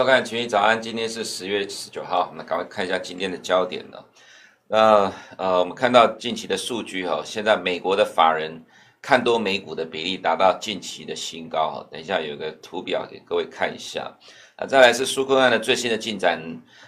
收看《群益早安》，今天是十月十九号，那赶快看一下今天的焦点了。那呃，我们看到近期的数据哈，现在美国的法人看多美股的比例达到近期的新高哈。等一下有个图表给各位看一下。啊，再来是苏克案的最新的进展。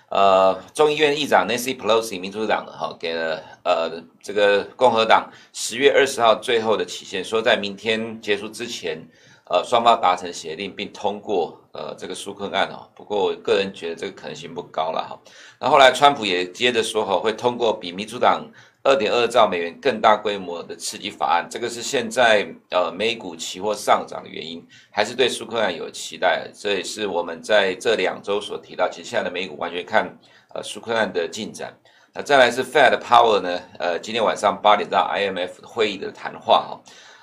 呃，众议院议长 Nancy Pelosi 民主党的哈给了呃这个共和党十月二十号最后的期限，说在明天结束之前。呃，双方达成协定并通过呃这个纾困案哦，不过我个人觉得这个可能性不高了哈。那后来川普也接着说哈，会通过比民主党二点二兆美元更大规模的刺激法案，这个是现在呃美股期货上涨的原因，还是对苏克案有期待？这也是我们在这两周所提到，其实现在的美股完全看呃纾困案的进展。那再来是 Fed Power 呢，呃今天晚上八点到 IMF 会议的谈话哈。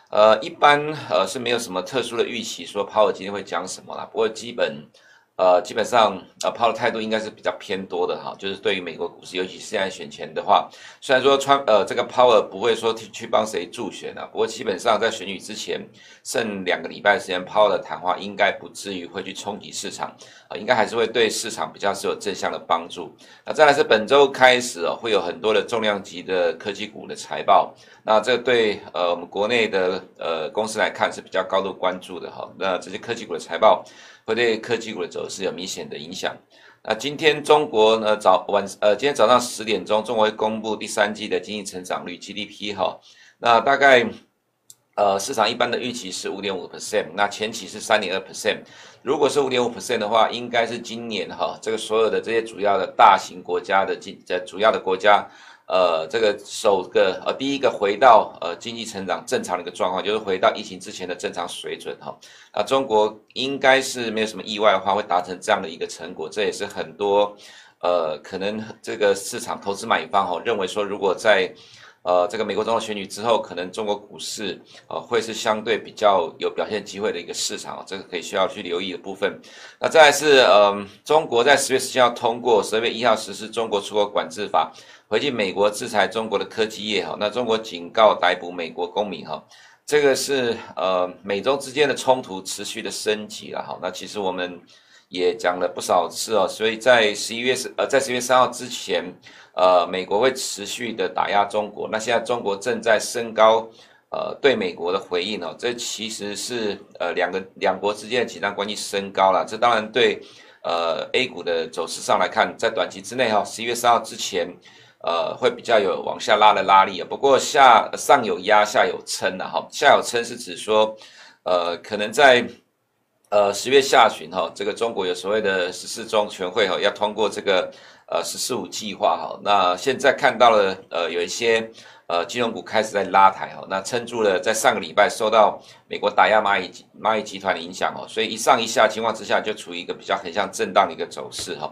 呃，一般呃是没有什么特殊的预期，说鲍尔今天会讲什么了。不过基本，呃，基本上呃抛的态度应该是比较偏多的哈，就是对于美国股市，尤其是现在选前的话，虽然说川呃这个鲍尔不会说去去帮谁助选啊，不过基本上在选举之前剩两个礼拜时间，鲍尔的谈话应该不至于会去冲击市场啊，应该还是会对市场比较是有正向的帮助。那再来是本周开始哦，会有很多的重量级的科技股的财报。那这对呃我们国内的呃公司来看是比较高度关注的哈。那这些科技股的财报会对科技股的走势有明显的影响。那今天中国呢早晚呃今天早上十点钟，中国会公布第三季的经济成长率 GDP 哈。那大概呃市场一般的预期是五点五 percent，那前期是三点二 percent。如果是五点五 percent 的话，应该是今年哈这个所有的这些主要的大型国家的经呃主要的国家。呃，这个首个呃，第一个回到呃经济成长正常的一个状况，就是回到疫情之前的正常水准哈。那中国应该是没有什么意外的话，会达成这样的一个成果，这也是很多呃可能这个市场投资买方哈认为说，如果在呃这个美国总统选举之后，可能中国股市呃会是相对比较有表现机会的一个市场，这个可以需要去留意的部分。那再来是呃，中国在十月十七号通过，十二月一号实施中国出口管制法。回敬美国制裁中国的科技业哈，那中国警告逮捕美国公民哈，这个是呃美中之间的冲突持续的升级了哈。那其实我们也讲了不少次哦，所以在十一月十呃在十一月三号之前，呃美国会持续的打压中国。那现在中国正在升高呃对美国的回应哦，这其实是呃两个两国之间的紧张关系升高了。这当然对呃 A 股的走势上来看，在短期之内哈，十一月三号之前。呃，会比较有往下拉的拉力啊，不过下上有压，下有撑的哈。下有撑是指说，呃，可能在呃十月下旬哈，这个中国有所谓的十四中全会哈，要通过这个呃十四五计划哈。那现在看到了呃有一些呃金融股开始在拉抬哈，那撑住了，在上个礼拜受到美国打压蚂蚁蚂蚁集团的影响哦，所以一上一下情况之下，就处于一个比较横向震荡的一个走势哈。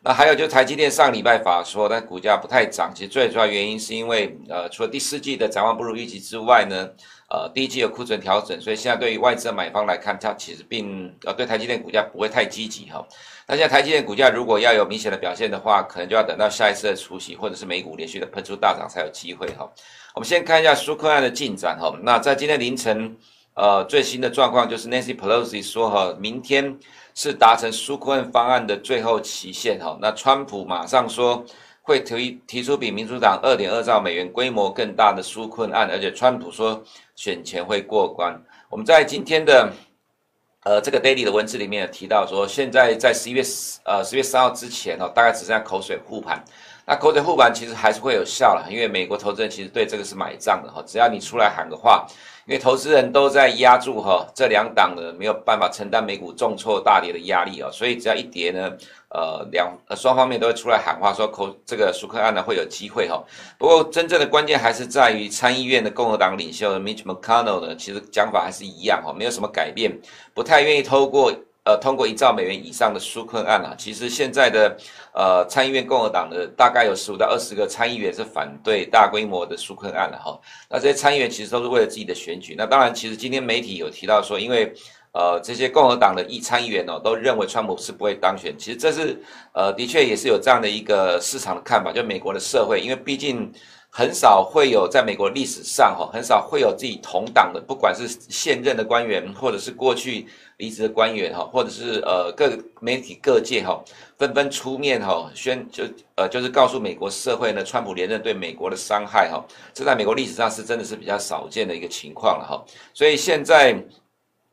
那还有就台积电上礼拜法说，但股价不太涨，其实最主要原因是因为，呃，除了第四季的展望不如预期之外呢，呃，第一季有库存调整，所以现在对于外资的买方来看，它其实并呃对台积电股价不会太积极哈。那现在台积电股价如果要有明显的表现的话，可能就要等到下一次的除夕或者是美股连续的喷出大涨才有机会哈。我们先看一下苏克案的进展哈。那在今天凌晨，呃，最新的状况就是 Nancy Pelosi 说哈，明天。是达成纾困方案的最后期限哈，那川普马上说会提提出比民主党二点二兆美元规模更大的纾困案，而且川普说选前会过关。我们在今天的呃这个 daily 的文字里面提到说，现在在十一月十呃十月三号之前哦，大概只剩下口水护盘。那口水护盘其实还是会有效了，因为美国投资人其实对这个是买账的哈，只要你出来喊个话。因为投资人都在压住哈，这两党呢没有办法承担美股重挫大跌的压力啊，所以只要一跌呢，呃两呃双方面都会出来喊话说，口这个舒克案呢会有机会哈。不过真正的关键还是在于参议院的共和党领袖 Mitch McConnell 呢，其实讲法还是一样哈，没有什么改变，不太愿意透过。呃，通过一兆美元以上的纾困案啊，其实现在的呃参议院共和党的大概有十五到二十个参议员是反对大规模的纾困案了哈。那这些参议员其实都是为了自己的选举。那当然，其实今天媒体有提到说，因为呃这些共和党的议参议员哦，都认为川普是不会当选。其实这是呃的确也是有这样的一个市场的看法，就美国的社会，因为毕竟。很少会有在美国历史上哈，很少会有自己同党的，不管是现任的官员，或者是过去离职的官员哈，或者是呃各媒体各界哈，纷纷出面哈宣就呃就是告诉美国社会呢，川普连任对美国的伤害哈，这在美国历史上是真的是比较少见的一个情况了哈，所以现在。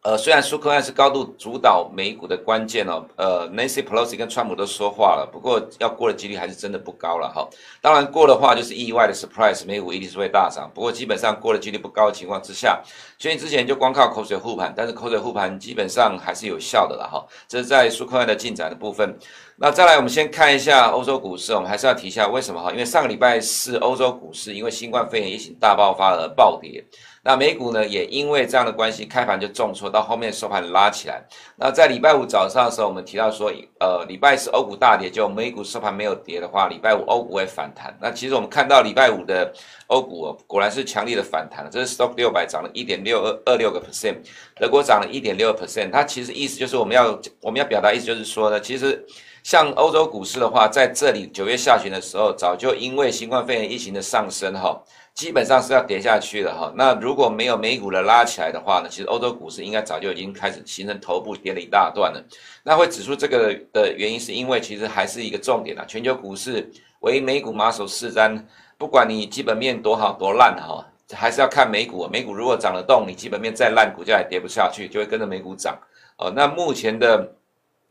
呃，虽然苏克兰是高度主导美股的关键哦，呃，Nancy Pelosi 跟川普都说话了，不过要过的几率还是真的不高了哈。当然过的话就是意外的 surprise，美股一定是会大涨。不过基本上过的几率不高的情况之下，所以之前就光靠口水护盘，但是口水护盘基本上还是有效的了哈。这是在苏克兰的进展的部分。那再来，我们先看一下欧洲股市，我们还是要提一下为什么哈？因为上个礼拜四欧洲股市因为新冠肺炎疫情大爆发而暴跌。那美股呢，也因为这样的关系，开盘就重挫，到后面收盘拉起来。那在礼拜五早上的时候，我们提到说，呃，礼拜四欧股大跌，就美股收盘没有跌的话，礼拜五欧股会反弹。那其实我们看到礼拜五的欧股哦，果然是强力的反弹了。这是 Stock 六百涨了一点六二二六个 percent，德国涨了一点六 percent。它其实意思就是我们要我们要表达意思就是说呢，其实像欧洲股市的话，在这里九月下旬的时候，早就因为新冠肺炎疫情的上升哈。基本上是要跌下去了哈，那如果没有美股的拉起来的话呢，其实欧洲股市应该早就已经开始形成头部跌了一大段了。那会指出这个的原因，是因为其实还是一个重点啊，全球股市唯美股马首是瞻，不管你基本面多好多烂哈，还是要看美股。美股如果涨得动，你基本面再烂，股价也跌不下去，就会跟着美股涨。哦，那目前的。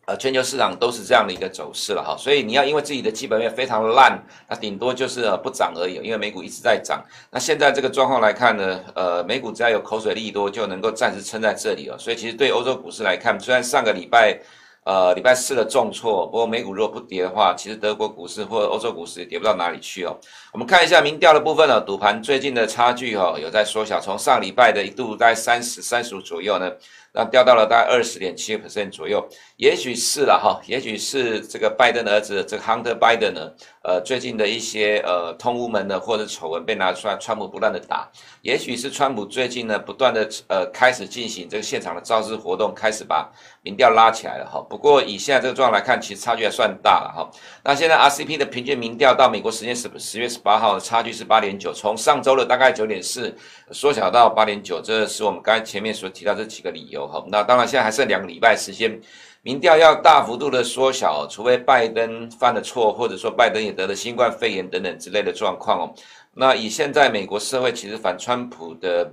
呃，全球市场都是这样的一个走势了哈，所以你要因为自己的基本面非常烂，那顶多就是呃不涨而已，因为美股一直在涨。那现在这个状况来看呢，呃，美股只要有口水利多，就能够暂时撑在这里了。所以其实对欧洲股市来看，虽然上个礼拜呃礼拜四的重挫，不过美股如果不跌的话，其实德国股市或者欧洲股市也跌不到哪里去哦。我们看一下民调的部分呢，赌盘最近的差距哈有在缩小，从上礼拜的一度在三十三十五左右呢。那掉到了大概二十点七个 percent 左右，也许是了哈，也许是这个拜登的儿子这个 Hunter Biden 呢，呃，最近的一些呃通乌门的或者丑闻被拿出来，川普不断的打，也许是川普最近呢不断的呃开始进行这个现场的造势活动，开始把民调拉起来了哈。不过以现在这个状况来看，其实差距还算大了哈。那现在 RCP 的平均民调到美国时间十十月十八号差距是八点九，从上周的大概九点四缩小到八点九，这是我们刚才前面所提到这几个理由。哈，那当然现在还剩两个礼拜时间，民调要大幅度的缩小，除非拜登犯了错，或者说拜登也得了新冠肺炎等等之类的状况哦。那以现在美国社会其实反川普的。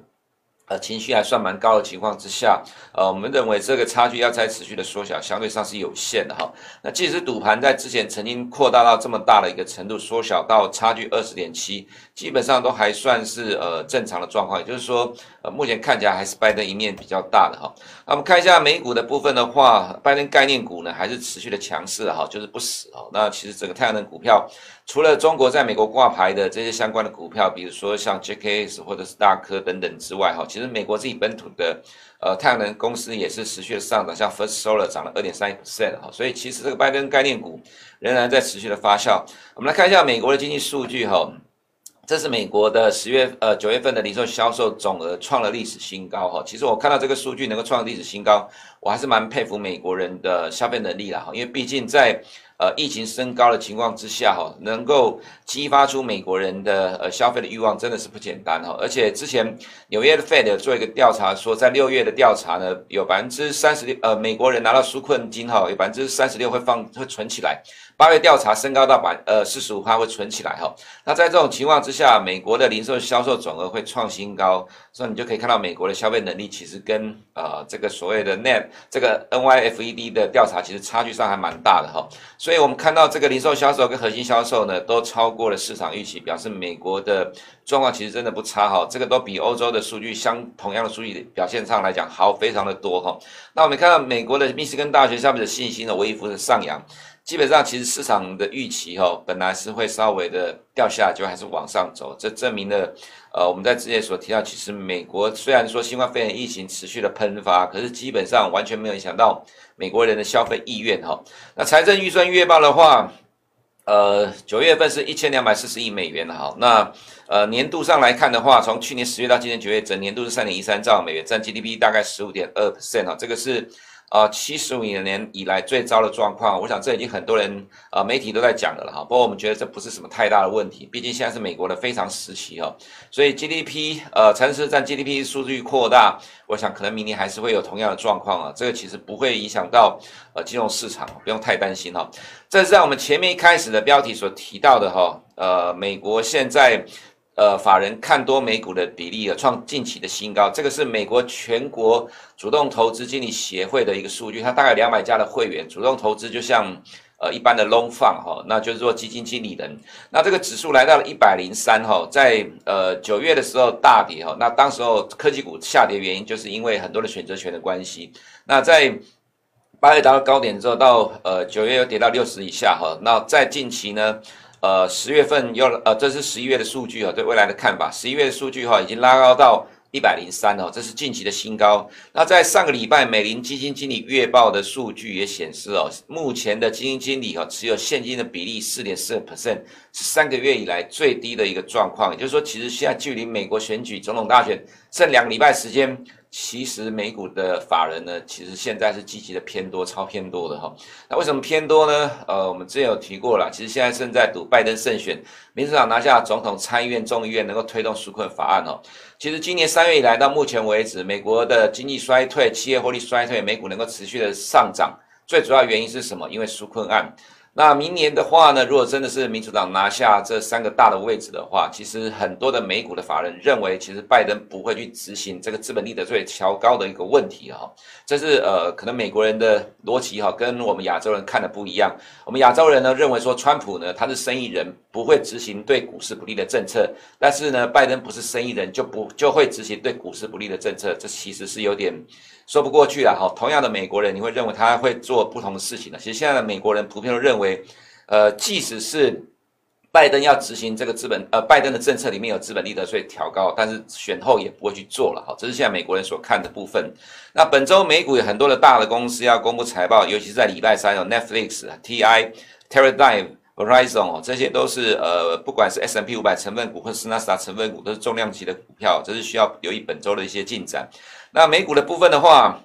呃，情绪还算蛮高的情况之下，呃，我们认为这个差距要再持续的缩小，相对上是有限的哈。那即使赌盘在之前曾经扩大到这么大的一个程度，缩小到差距二十点七，基本上都还算是呃正常的状况，也就是说，呃，目前看起来还是拜登一面比较大的哈。那我们看一下美股的部分的话，拜登概念股呢还是持续的强势哈，就是不死哦。那其实整个太阳能股票。除了中国在美国挂牌的这些相关的股票，比如说像 JKS 或者是大科等等之外，哈，其实美国自己本土的呃太阳能公司也是持续的上涨，像 First Solar 涨了二点三一 percent 哈，所以其实这个拜登概念股仍然在持续的发酵。我们来看一下美国的经济数据哈，这是美国的十月呃九月份的零售销售总额创了历史新高哈。其实我看到这个数据能够创历史新高，我还是蛮佩服美国人的消费能力啦哈，因为毕竟在呃，疫情升高的情况之下，哈，能够激发出美国人的呃消费的欲望，真的是不简单哈。而且之前纽约的 Fed 做一个调查，说在六月的调查呢，有百分之三十六，呃，美国人拿到纾困金哈，有百分之三十六会放会存起来。八月调查升高到百呃四十五趴会存起来哈。那在这种情况之下，美国的零售销售总额会创新高，所以你就可以看到美国的消费能力其实跟呃这个所谓的 Net 这个 NYFED 的调查其实差距上还蛮大的哈。所以我们看到这个零售销售跟核心销售呢，都超过了市场预期，表示美国的状况其实真的不差哈。这个都比欧洲的数据相同样的数据表现上来讲好非常的多哈。那我们看到美国的密西根大学下面的信心呢微幅的上扬，基本上其实市场的预期哈，本来是会稍微的掉下来，就还是往上走。这证明了呃我们在之前所提到，其实美国虽然说新冠肺炎疫情持续的喷发，可是基本上完全没有影响到。美国人的消费意愿哈，那财政预算月报的话，呃，九月份是一千两百四十亿美元哈，那呃年度上来看的话，从去年十月到今年九月，整年度是三点一三兆美元，占 GDP 大概十五点二 percent 哈，这个是。啊，七十五年以来最糟的状况，我想这已经很多人啊媒体都在讲的了哈。不过我们觉得这不是什么太大的问题，毕竟现在是美国的非常时期哈，所以 GDP 呃，财政赤字占 GDP 数据扩大，我想可能明年还是会有同样的状况啊。这个其实不会影响到呃金融市场，不用太担心哈。这是在我们前面一开始的标题所提到的哈，呃，美国现在。呃，法人看多美股的比例啊，创近期的新高。这个是美国全国主动投资经理协会的一个数据，它大概两百家的会员主动投资，就像呃一般的 long fund 哈，那就是说基金经理人。那这个指数来到了一百零三哈，在呃九月的时候大跌哈，那当时候科技股下跌原因就是因为很多的选择权的关系。那在八月达到高点之后，到呃九月又跌到六十以下哈，那在近期呢？呃，十月份又呃，这是十一月的数据啊，对未来的看法。十一月的数据哈，已经拉高到一百零三哦，这是近期的新高。那在上个礼拜，美林基金经理月报的数据也显示哦，目前的基金经理哈持有现金的比例四点四 percent，是三个月以来最低的一个状况。也就是说，其实现在距离美国选举总统大选剩两个礼拜时间。其实美股的法人呢，其实现在是积极的偏多，超偏多的哈。那为什么偏多呢？呃，我们之前有提过了，其实现在正在赌拜登胜选，民主党拿下总统、参议院、众议院，能够推动纾困法案哦。其实今年三月以来到目前为止，美国的经济衰退、企业获利衰退，美股能够持续的上涨，最主要原因是什么？因为纾困案。那明年的话呢，如果真的是民主党拿下这三个大的位置的话，其实很多的美股的法人认为，其实拜登不会去执行这个资本利得税调高的一个问题哈。这是呃，可能美国人的逻辑哈，跟我们亚洲人看的不一样。我们亚洲人呢认为说，川普呢他是生意人，不会执行对股市不利的政策，但是呢，拜登不是生意人，就不就会执行对股市不利的政策，这其实是有点。说不过去了哈，同样的美国人，你会认为他会做不同的事情呢？其实现在的美国人普遍都认为，呃，即使是拜登要执行这个资本，呃，拜登的政策里面有资本利得税调高，但是选后也不会去做了哈。这是现在美国人所看的部分。那本周美股有很多的大的公司要公布财报，尤其是在礼拜三有 Netflix、TI、Terradive、Verizon 哦，这些都是呃，不管是 S&P 五百成分股或是纳斯达成分股，都是重量级的股票，这是需要留意本周的一些进展。那美股的部分的话，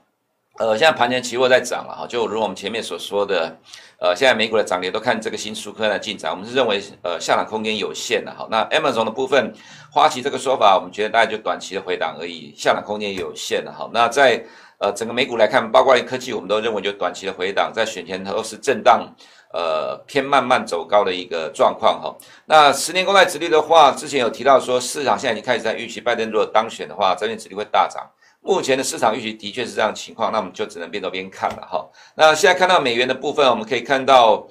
呃，现在盘前期货在涨了哈，就如我们前面所说的，呃，现在美股的涨跌都看这个新纾困的进展，我们是认为呃下涨空间有限的哈。那 Amazon 的部分，花旗这个说法，我们觉得大概就短期的回档而已，下涨空间有限的哈。那在呃整个美股来看，包括科技，我们都认为就短期的回档，在选前都是震荡，呃偏慢慢走高的一个状况哈。那十年公债殖利率的话，之前有提到说市场现在已经开始在预期拜登如果当选的话，这边殖利率会大涨。目前的市场预期的确是这样情况，那我们就只能边走边看了哈。那现在看到美元的部分，我们可以看到，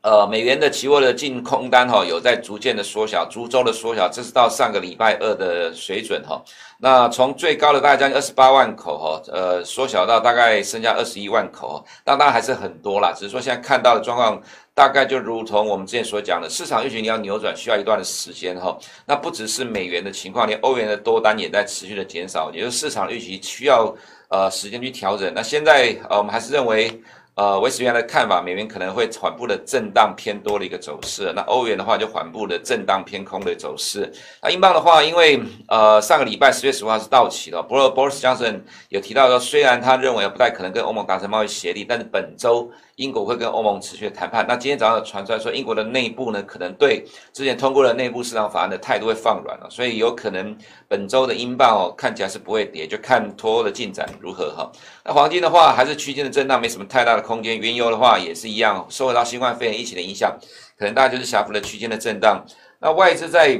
呃，美元的期货的净空单哈有在逐渐的缩小，逐周的缩小，这是到上个礼拜二的水准哈。那从最高的大概将近二十八万口哈，呃，缩小到大概剩下二十一万口，那当然还是很多啦，只是说现在看到的状况。大概就如同我们之前所讲的，市场预期你要扭转需要一段的时间哈。那不只是美元的情况，连欧元的多单也在持续的减少，也就是市场预期需要呃时间去调整。那现在呃我们还是认为。呃，维持原来的看法，美元可能会缓步的震荡偏多的一个走势。那欧元的话，就缓步的震荡偏空的走势。那英镑的话，因为呃上个礼拜十月十五号是到期了，不过 Boris Johnson 有提到说，虽然他认为不太可能跟欧盟达成贸易协议，但是本周英国会跟欧盟持续谈判。那今天早上传出来说，英国的内部呢，可能对之前通过的内部市场法案的态度会放软了，所以有可能本周的英镑哦看起来是不会跌，就看脱欧的进展如何哈。那黄金的话，还是区间的震荡，没什么太大的空间。原油的话也是一样，受到新冠肺炎疫情的影响，可能大家就是小幅的区间的震荡。那外资在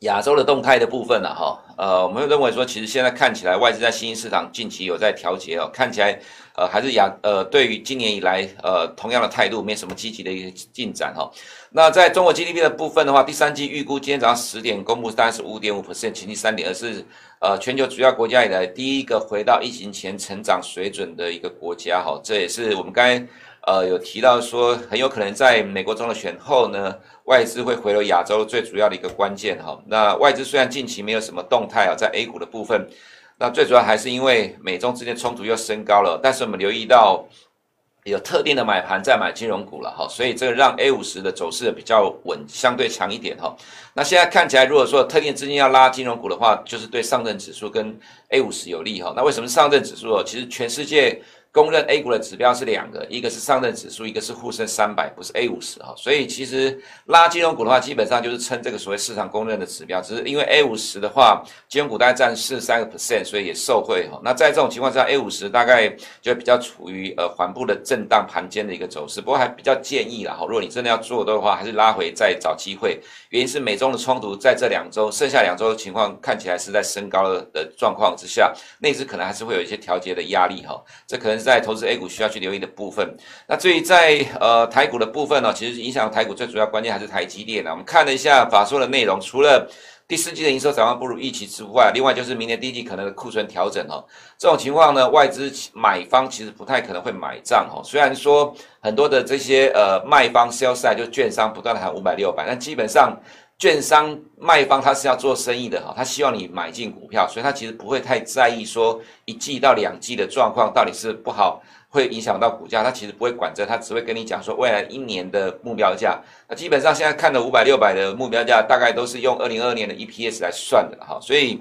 亚洲的动态的部分呢，哈，呃，我们认为说，其实现在看起来外资在新兴市场近期有在调节哦，看起来呃还是亚呃对于今年以来呃同样的态度，没什么积极的一个进展哈。那在中国 GDP 的部分的话，第三季预估今天早上十点公布，大概是五点五 percent，前期三点二是呃全球主要国家以来第一个回到疫情前成长水准的一个国家哈，这也是我们刚才。呃，有提到说很有可能在美国中的选后呢，外资会回流亚洲最主要的一个关键哈。那外资虽然近期没有什么动态啊，在 A 股的部分，那最主要还是因为美中之间冲突又升高了。但是我们留意到，有特定的买盘在买金融股了哈，所以这个让 A 五十的走势比较稳，相对强一点哈。那现在看起来，如果说特定资金要拉金融股的话，就是对上证指数跟 A 五十有利哈。那为什么上证指数哦？其实全世界。公认 A 股的指标是两个，一个是上证指数，一个是沪深三百，不是 A 五十哈。所以其实拉金融股的话，基本上就是称这个所谓市场公认的指标。只是因为 A 五十的话，金融股大概占四十三个 percent，所以也受惠哈。那在这种情况下，A 五十大概就比较处于呃缓步的震荡盘间的一个走势。不过还比较建议啦哈，如果你真的要做的话，还是拉回再找机会。原因是美中的冲突在这两周，剩下两周的情况看起来是在升高的状况之下，内资可能还是会有一些调节的压力哈。这可能。在投资 A 股需要去留意的部分，那至于在呃台股的部分呢，其实影响台股最主要关键还是台积电呢。我们看了一下法说的内容，除了第四季的营收展望不如预期之外，另外就是明年第一季可能的库存调整哦。这种情况呢，外资买方其实不太可能会买账哦。虽然说很多的这些呃卖方 sell side 就券商不断的喊五百六百，但基本上。券商卖方他是要做生意的哈，他希望你买进股票，所以他其实不会太在意说一季到两季的状况到底是不好，会影响到股价，他其实不会管这，他只会跟你讲说未来一年的目标价。那基本上现在看的五百六百的目标价，大概都是用二零二二年的 EPS 来算的哈，所以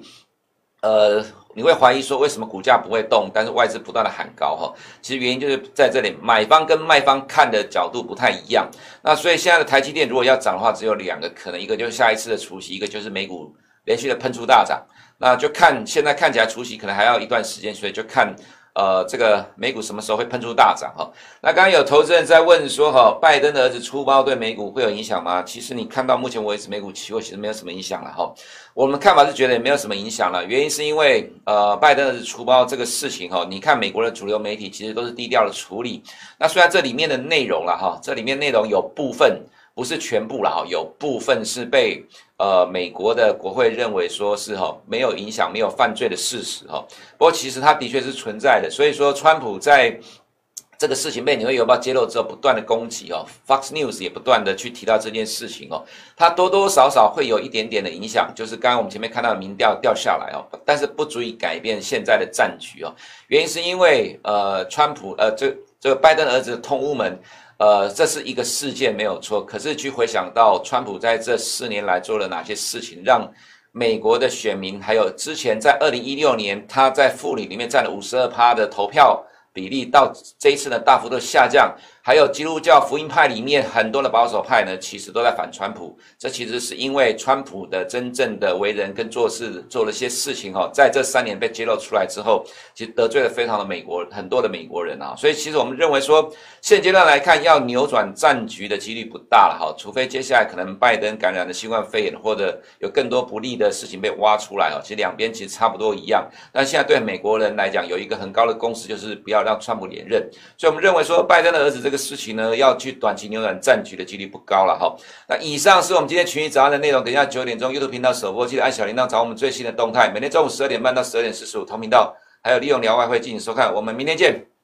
呃。你会怀疑说为什么股价不会动，但是外资不断的喊高哈？其实原因就是在这里，买方跟卖方看的角度不太一样。那所以现在的台积电如果要涨的话，只有两个可能，一个就是下一次的除夕，一个就是美股连续的喷出大涨。那就看现在看起来除夕可能还要一段时间，所以就看。呃，这个美股什么时候会喷出大涨哈？那刚刚有投资人在问说哈，拜登的儿子出包对美股会有影响吗？其实你看到目前为止美股期货其实没有什么影响了哈。我们看法是觉得也没有什么影响了，原因是因为呃，拜登儿子出包这个事情哈，你看美国的主流媒体其实都是低调的处理。那虽然这里面的内容了哈，这里面内容有部分。不是全部了哈，有部分是被呃美国的国会认为说是哈没有影响、没有犯罪的事实哈。不过其实它的确是存在的，所以说川普在这个事情被纽约邮报揭露之后，不断的攻击哦，Fox News 也不断的去提到这件事情哦，它多多少少会有一点点的影响，就是刚刚我们前面看到的民调掉下来哦，但是不足以改变现在的战局哦。原因是因为呃川普呃这这个拜登儿子通乌门。呃，这是一个事件没有错，可是去回想到川普在这四年来做了哪些事情，让美国的选民，还有之前在二零一六年他在妇女里面占了五十二趴的投票比例，到这一次呢大幅度下降。还有基督教福音派里面很多的保守派呢，其实都在反川普。这其实是因为川普的真正的为人跟做事做了些事情哈，在这三年被揭露出来之后，其实得罪了非常的美国很多的美国人啊。所以其实我们认为说，现阶段来看要扭转战局的几率不大了哈，除非接下来可能拜登感染了新冠肺炎，或者有更多不利的事情被挖出来哦。其实两边其实差不多一样。但现在对美国人来讲，有一个很高的共识，就是不要让川普连任。所以我们认为说，拜登的儿子这个。事情呢，要去短期扭转战局的几率不高了哈。那以上是我们今天群益早安的内容。等一下九点钟 YouTube 频道首播，记得按小铃铛找我们最新的动态。每天中午十二点半到十二点四十五，同频道还有利用聊外汇进行收看。我们明天见。